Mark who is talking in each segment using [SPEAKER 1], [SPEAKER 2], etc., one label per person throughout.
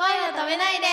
[SPEAKER 1] 声を止めないで。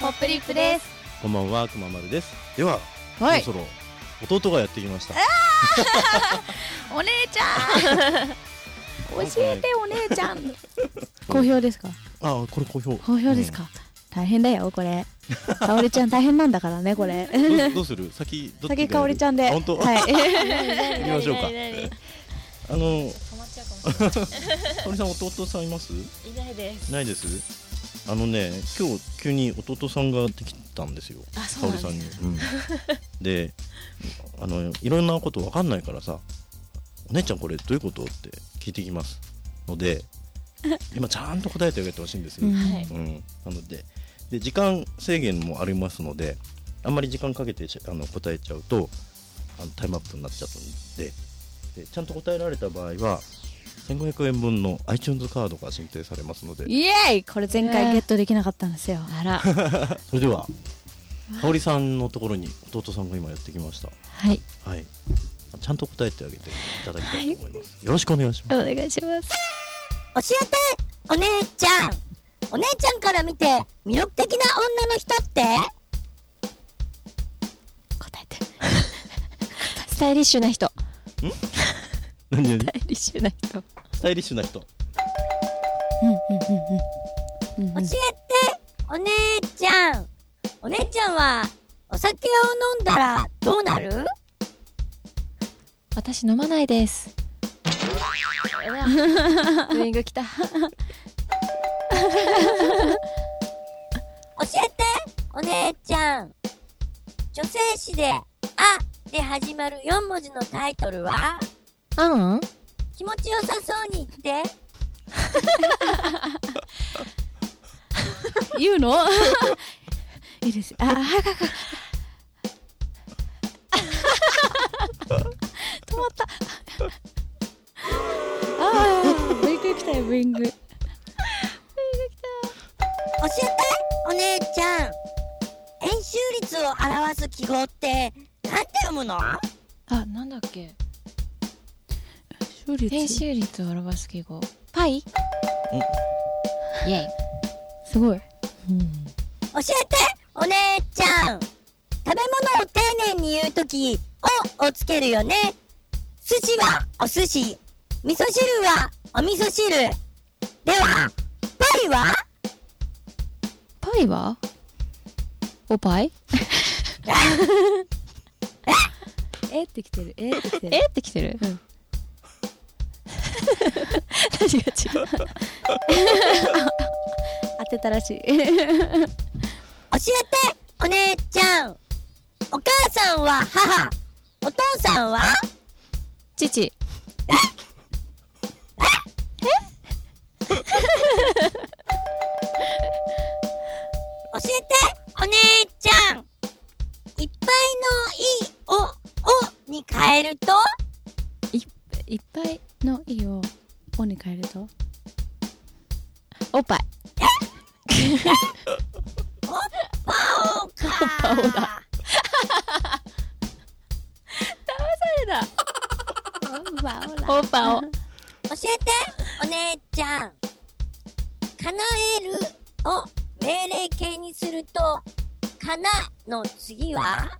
[SPEAKER 1] ポップリップです
[SPEAKER 2] こんばんは、くままるです。では、
[SPEAKER 3] はい
[SPEAKER 2] そろそろ弟がやってきました。
[SPEAKER 3] お姉ちゃん 教えてお姉ちゃん好評ですか？
[SPEAKER 2] あ、これ好評。
[SPEAKER 3] 好評ですか、大変だよこれかおりちゃん大変なんだからねこれ
[SPEAKER 2] うん？どうする？先
[SPEAKER 3] 先かおりちゃんで
[SPEAKER 2] あ本当？
[SPEAKER 3] はい
[SPEAKER 2] 行きましょうか。あの、
[SPEAKER 1] か
[SPEAKER 2] おりさん弟さんいます？
[SPEAKER 1] いないです
[SPEAKER 2] ないです？あのね、今日急に弟さんができたんですよ。
[SPEAKER 1] あ
[SPEAKER 2] か
[SPEAKER 1] そうなん
[SPEAKER 2] おりさんに。うん、で、あのいろんなことわかんないからさ、お姉ちゃんこれどういうこと？って聞いてきますので、今ちゃんと答えてあげてほしいんですよ。
[SPEAKER 3] うん
[SPEAKER 1] はい
[SPEAKER 2] うん、なのでで時間制限もありますのであんまり時間かけてしあの答えちゃうとあのタイムアップになっちゃうんででちゃんと答えられた場合は1500円分の iTunes カードが申請されますので。
[SPEAKER 3] イエーイ！これ前回ゲットできなかったんですよ。
[SPEAKER 1] あら。
[SPEAKER 2] それでは香織さんのところに弟さんが今やってきました。
[SPEAKER 1] はい。
[SPEAKER 2] はい。ちゃんと答えてあげていただきたいと思います、よろしくお願いします。
[SPEAKER 3] お願いします。
[SPEAKER 4] 教えてお姉ちゃん。お姉ちゃんから見て魅力的な女の人って？
[SPEAKER 3] 答えて。
[SPEAKER 1] スタイリッシュな人。
[SPEAKER 2] 何？々
[SPEAKER 1] スタイリッシュな人
[SPEAKER 2] スタイリッシュな人。
[SPEAKER 3] うんうんうんうん。うん
[SPEAKER 4] 教えてお姉ちゃん。お姉ちゃんはお酒を飲んだらどうなる？
[SPEAKER 1] 私飲まないです。ウイング来た。
[SPEAKER 4] 教えてお姉ちゃん。女性誌で「あ」で始まる4文字のタイトルは？
[SPEAKER 1] あん
[SPEAKER 4] 気持ちよさそうに言って
[SPEAKER 3] 言うの？いいです。あ早く早く止まった。あーブイング来たよブイング。
[SPEAKER 4] 教えてお姉ちゃん。円周率を表す記号ってなんて読むの？
[SPEAKER 1] あなんだっけ？
[SPEAKER 3] 勝率？
[SPEAKER 1] 編集率を表す記号。パイ？イェイ。
[SPEAKER 3] すごい。
[SPEAKER 4] 教えて！お姉ちゃん！食べ物を丁寧に言うとき「お」をつけるよね。寿司はお寿司。味噌汁はお味噌汁。ではパイは？
[SPEAKER 1] パイは？おパイ？
[SPEAKER 3] え？ってきてる。え？ってきてる。
[SPEAKER 1] え？ってきてる。
[SPEAKER 3] うん
[SPEAKER 1] 何が違う？
[SPEAKER 3] 当てたらしい。
[SPEAKER 4] 教えてお姉ちゃん。お母さんは母。お父さんは？
[SPEAKER 1] 父。
[SPEAKER 4] 教えてお姉ちゃん。いっぱいの「い」を「お」に変えると？
[SPEAKER 3] いっぱいの「い」を「お」に変えると？
[SPEAKER 1] おっぱい。
[SPEAKER 4] パオか
[SPEAKER 1] パオだ。おっぱお。
[SPEAKER 4] 教えてお姉ちゃん。叶えるを命令形にするとかなの次は？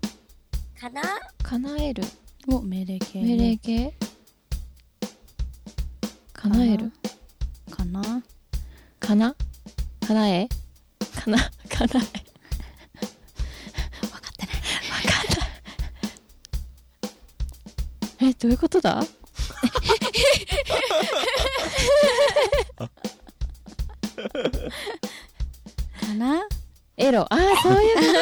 [SPEAKER 4] かな
[SPEAKER 1] 叶える
[SPEAKER 3] も命令形
[SPEAKER 1] 命令形？叶える？
[SPEAKER 3] かな
[SPEAKER 1] かな叶え？かな叶え？
[SPEAKER 3] 分かってない。
[SPEAKER 1] わかんない。えどういうことだ？かなエロ。ああそういうことか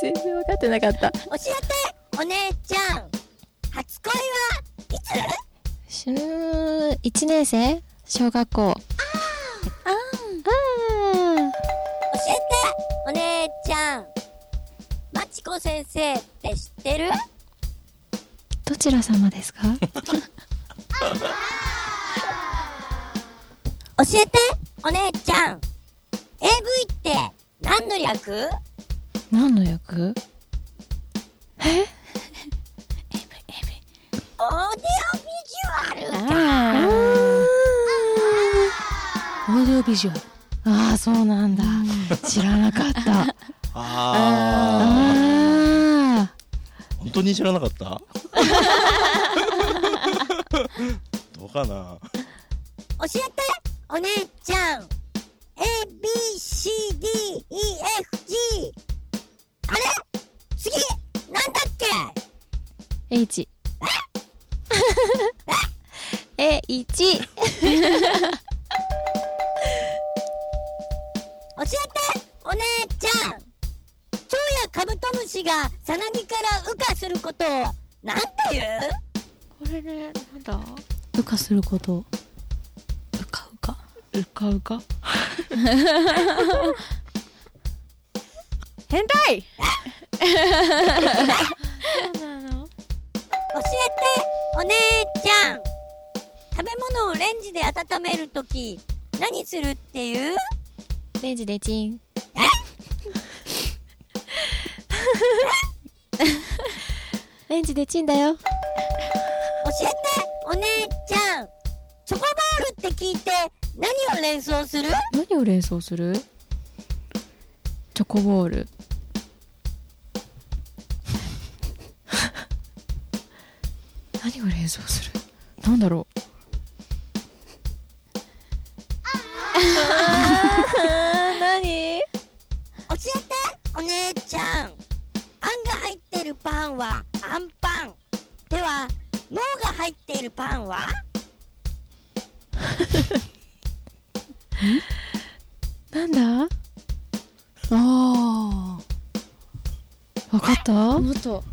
[SPEAKER 1] 全然分かってなかった。
[SPEAKER 4] 教えて！お姉つ
[SPEAKER 1] しゅー1年生？小学校。ああ
[SPEAKER 4] 教えてお姉ちゃん。まちこ先生って知ってる？
[SPEAKER 1] どちら様ですか？
[SPEAKER 4] 教えてお姉ちゃん。AV って何の略？
[SPEAKER 1] 何の役
[SPEAKER 4] ディオビジュアル
[SPEAKER 1] ああそうなんだ。知らなかった。
[SPEAKER 2] あ
[SPEAKER 1] あ
[SPEAKER 2] あ本当に知らなかった？どうかな？
[SPEAKER 4] 教えてお姉ちゃん。ABCDEFG あれ？次なんだっけ
[SPEAKER 1] ？H え？1
[SPEAKER 4] カブトムシがさなぎから羽化することをなんて言う？
[SPEAKER 1] これねなんだ？
[SPEAKER 3] 羽化すること。うかうか
[SPEAKER 1] うかうか
[SPEAKER 3] 変態！
[SPEAKER 4] 教えてお姉ちゃん。食べ物をレンジで温めるとき何するっていう？
[SPEAKER 1] レンジでチンレンジでチンだよ。
[SPEAKER 4] 教えてお姉ちゃん。チョコボールって聞いて何を連想する？
[SPEAKER 1] 何を連想する？チョコボール。何を連想する？なんだろう？何？
[SPEAKER 4] 教えてお姉ちゃん。あんが入ってるパンはあんパン。では脳が入っているパンは？
[SPEAKER 1] なんだ？ああわかった？
[SPEAKER 3] もっと。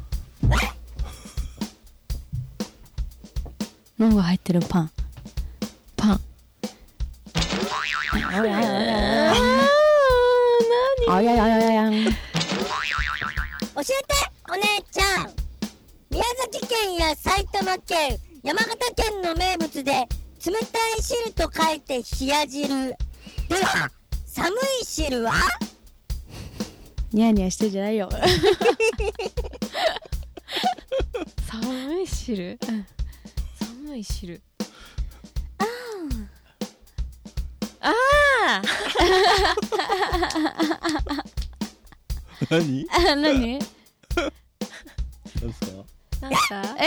[SPEAKER 3] 脳が入ってるパン
[SPEAKER 4] 玉県山形県の名物で冷たい汁と書いて冷や汁。では寒い汁は？
[SPEAKER 3] ニヤニヤしてんじゃないよ。
[SPEAKER 1] 寒い汁？寒い汁。ああ
[SPEAKER 2] 何
[SPEAKER 1] あ 何？
[SPEAKER 2] 何ですか？
[SPEAKER 1] なんか？え？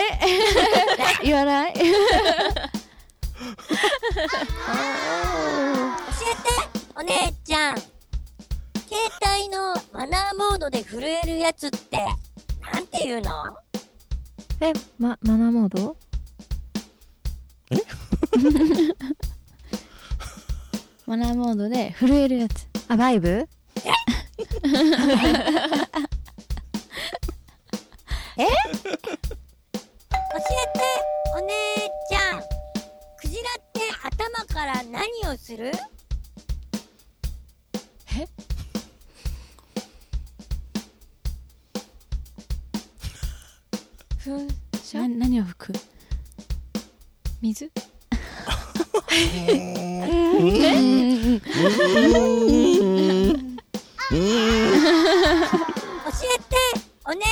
[SPEAKER 1] 言わない？
[SPEAKER 4] 教えてお姉ちゃん。携帯のマナーモードで震えるやつってなんていうの？
[SPEAKER 1] えまマナーモード？マナーモードで震えるやつ。あバイブ？
[SPEAKER 4] 教えてお姉ちゃん。クジラって頭から何をする？
[SPEAKER 1] 噴射？
[SPEAKER 3] な何を吹く？
[SPEAKER 1] 水？
[SPEAKER 4] 教えてお姉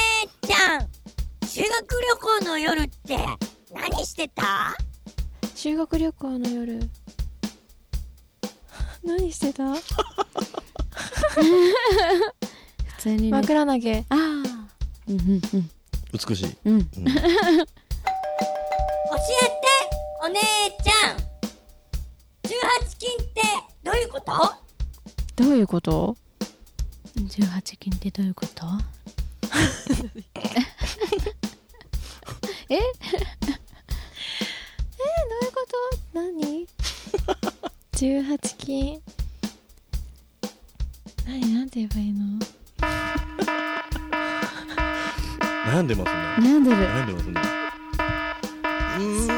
[SPEAKER 4] 修学旅行の夜って何してた？
[SPEAKER 1] 修学旅行の夜。何してた？
[SPEAKER 3] 普通にね。
[SPEAKER 1] 枕投げ。
[SPEAKER 3] ああ。うんうんうん
[SPEAKER 2] 美しい、
[SPEAKER 3] うん。
[SPEAKER 2] うん。
[SPEAKER 4] 教えてお姉ちゃん。18金ってどういうこと？
[SPEAKER 1] どういうこと
[SPEAKER 3] ？18金ってどういうこと？
[SPEAKER 1] え？えどういうこ18 金。何？なんて言えばいいの？
[SPEAKER 2] 悩んでますね。
[SPEAKER 1] 悩んでる。
[SPEAKER 2] 悩んでますね。うーん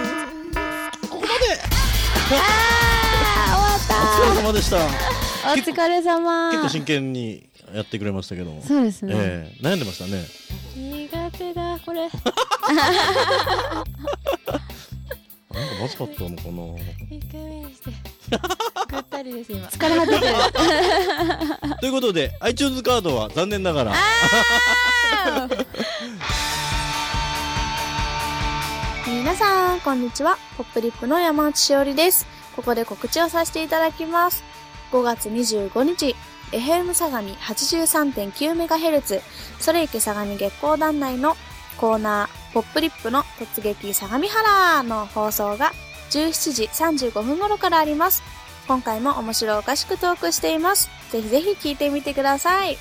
[SPEAKER 1] あ
[SPEAKER 2] お疲れ様でした
[SPEAKER 1] ー終わった。お疲れ様。
[SPEAKER 2] 結構真剣にやってくれましたけども、
[SPEAKER 1] そうですね、
[SPEAKER 2] ええ悩んでましたね。
[SPEAKER 1] 苦手だこれ
[SPEAKER 2] なんかまずかったのかな。
[SPEAKER 1] 一回目にして。ぐったりです今。疲れ果ててる。
[SPEAKER 2] ということで iTunes カードは残念ながら。
[SPEAKER 5] 皆さん、こんにちは。ポップリップの山内しおりです。ここで告知をさせていただきます。5月25日、FM 相模 83.9MHz、それいけ相模月光団内のコーナー、ポップリップの突撃相模原の放送が17時35分頃からあります。今回も面白おかしくトークしています。ぜひぜひ聞いてみてください。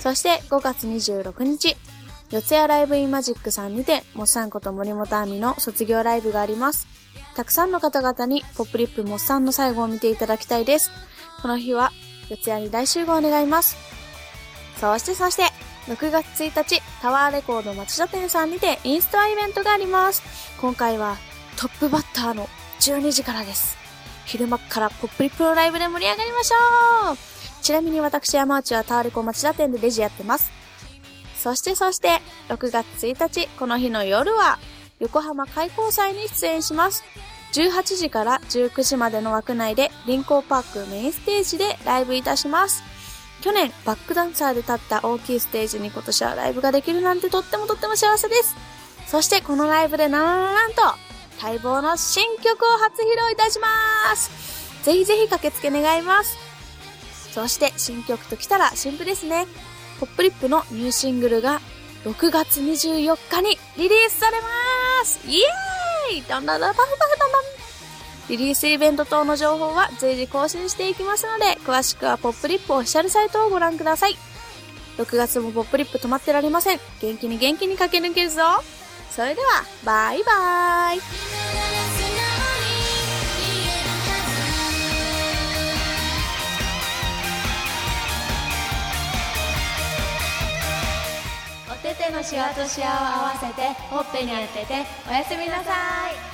[SPEAKER 5] そして5月26日、四谷ライブインマジックさんにて、モッサンこと森本亜美の卒業ライブがあります。たくさんの方々にポップリップモッサンの最後を見ていただきたいです。この日は、四谷に大集合願います。そしてそして、6月1日、タワーレコード町田店さんにてインストアイベントがあります。今回はトップバッターの12時からです。昼間からポップリプのライブで盛り上がりましょうちなみに私山内はタワーレコ町田店でレジやってます。そしてそして、6月1日、この日の夜は、横浜開港祭に出演します。18時から19時までの枠内で、臨港パークメインステージでライブいたします。去年、バックダンサーで立った大きいステージに今年はライブができるなんてとってもとっても幸せです。そして、このライブでなんなんと、待望の新曲を初披露いたします。ぜひぜひ駆けつけ願います。そして、新曲ときたら新譜ですね。ポップリップのニューシングルが6月24日にリリースされますイエーイどんどんどんパフパフどんどんリリースイベント等の情報は随時更新していきますので、詳しくはポップリップオフィシャルサイトをご覧ください。6月もポップリップ止まってられません。元気に元気に駆け抜けるぞそれでは、バイバーイ
[SPEAKER 3] お手手のシワとシワを合わせてほっぺに当てておやすみなさい